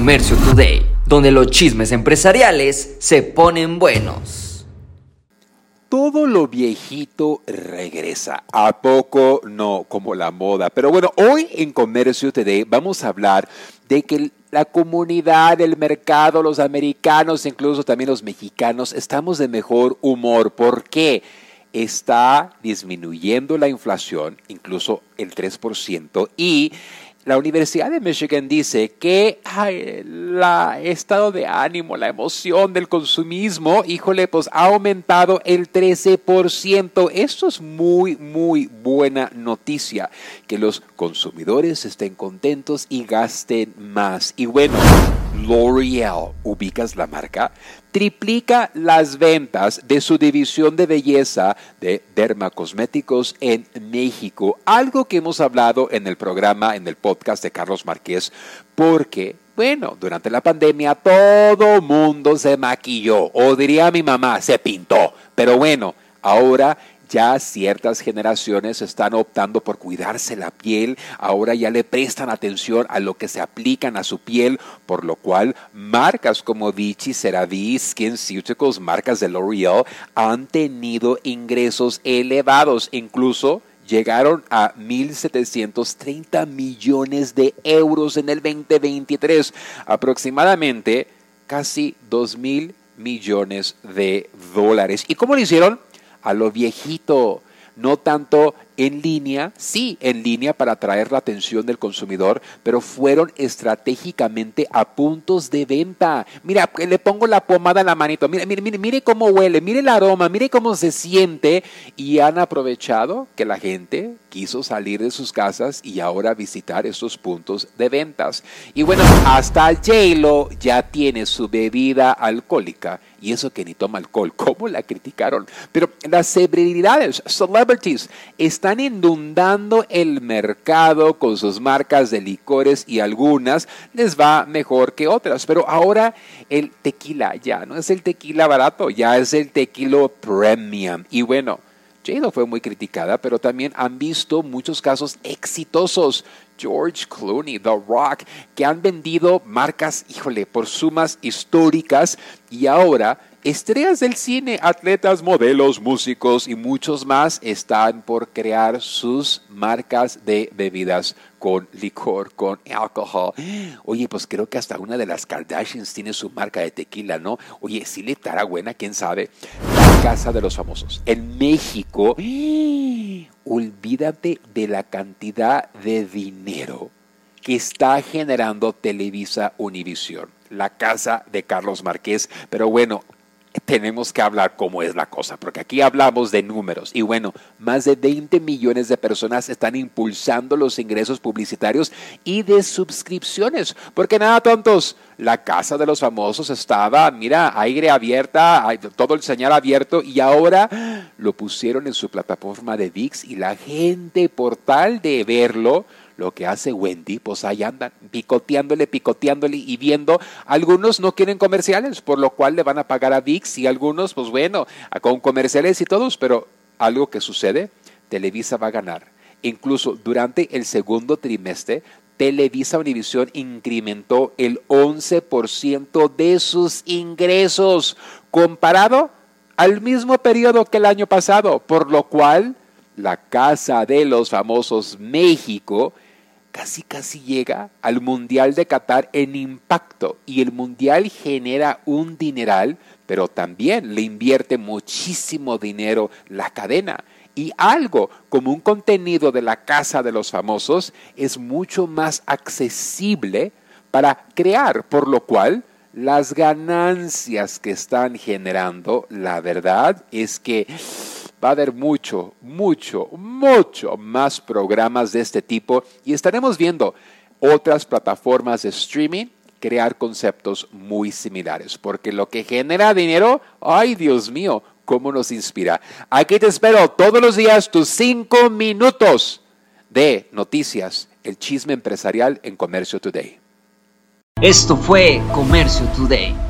Comercio Today, donde los chismes empresariales se ponen buenos. Todo lo viejito regresa. ¿A poco? No, como la moda. Pero bueno, hoy en Comercio Today vamos a hablar de que la comunidad, el mercado, los americanos, incluso también los mexicanos, estamos de mejor humor. ¿Por qué? Está disminuyendo la inflación, incluso el 3%, y la Universidad de Michigan dice que el estado de ánimo, la emoción del consumismo, híjole, pues ha aumentado el 13%. Esto es muy, muy buena noticia, que los consumidores estén contentos y gasten más. Y bueno, L'Oreal, ubicas la marca, triplica las ventas de su división de belleza de dermacosméticos en México, algo que hemos hablado en el programa, en el podcast de Carlos Márquez, porque bueno, durante la pandemia todo mundo se maquilló, o diría mi mamá, se pintó. Pero bueno, ahora ya ciertas generaciones están optando por cuidarse la piel, ahora ya le prestan atención a lo que se aplican a su piel, por lo cual marcas como Vichy, CeraVe, SkinCeuticals, marcas de L'Oreal han tenido ingresos elevados, incluso llegaron a 1.730 millones de euros en el 2023, aproximadamente casi 2.000 millones de dólares. ¿Y cómo lo hicieron? A lo viejito, no tanto en línea, sí, en línea para atraer la atención del consumidor, pero fueron estratégicamente a puntos de venta. Mira, le pongo la pomada en la manito, mire, mire, mire, mire cómo huele, mire el aroma, mire cómo se siente y han aprovechado que la gente quiso salir de sus casas y ahora visitar estos puntos de ventas. Y bueno, hasta J-Lo ya tiene su bebida alcohólica y eso que ni toma alcohol, ¿cómo la criticaron? Pero las celebridades, celebrities, están inundando el mercado con sus marcas de licores y algunas les va mejor que otras. Pero ahora el tequila ya no es el tequila barato, ya es el tequila premium. Y bueno, J-Lo fue muy criticada, pero también han visto muchos casos exitosos. George Clooney, The Rock, que han vendido marcas, híjole, por sumas históricas y ahora Estrellas del cine, atletas, modelos, músicos y muchos más están por crear sus marcas de bebidas con licor, con alcohol. Oye, pues creo que hasta una de las Kardashians tiene su marca de tequila, ¿no? Oye, si le estará buena, quién sabe. Casa de los famosos. En México, olvídate de la cantidad de dinero que está generando Televisa Univisión, la casa de Carlos Márquez. Pero bueno, tenemos que hablar cómo es la cosa, porque aquí hablamos de números. Y bueno, más de 20 millones de personas están impulsando los ingresos publicitarios y de suscripciones, porque nada tontos, la casa de los famosos estaba, mira, aire abierta, todo el señal abierto y ahora lo pusieron en su plataforma de VIX y la gente por tal de verlo, lo que hace Wendy, pues ahí andan picoteándole, picoteándole y viendo. Algunos no quieren comerciales, por lo cual le van a pagar a VIX y algunos, pues bueno, con comerciales y todos, pero algo que sucede, Televisa va a ganar. Incluso durante el segundo trimestre, Televisa Univisión incrementó el 11% de sus ingresos comparado al mismo periodo que el año pasado, por lo cual la Casa de los Famosos México casi casi llega al Mundial de Qatar en impacto y el Mundial genera un dineral, pero también le invierte muchísimo dinero la cadena. Y algo como un contenido de la casa de los famosos es mucho más accesible para crear, por lo cual las ganancias que están generando, la verdad es que va a haber mucho, mucho, mucho más programas de este tipo y estaremos viendo otras plataformas de streaming crear conceptos muy similares, porque lo que genera dinero, ay Dios mío, cómo nos inspira. Aquí te espero todos los días tus cinco minutos de noticias, el chisme empresarial en Comercio Today. Esto fue Comercio Today.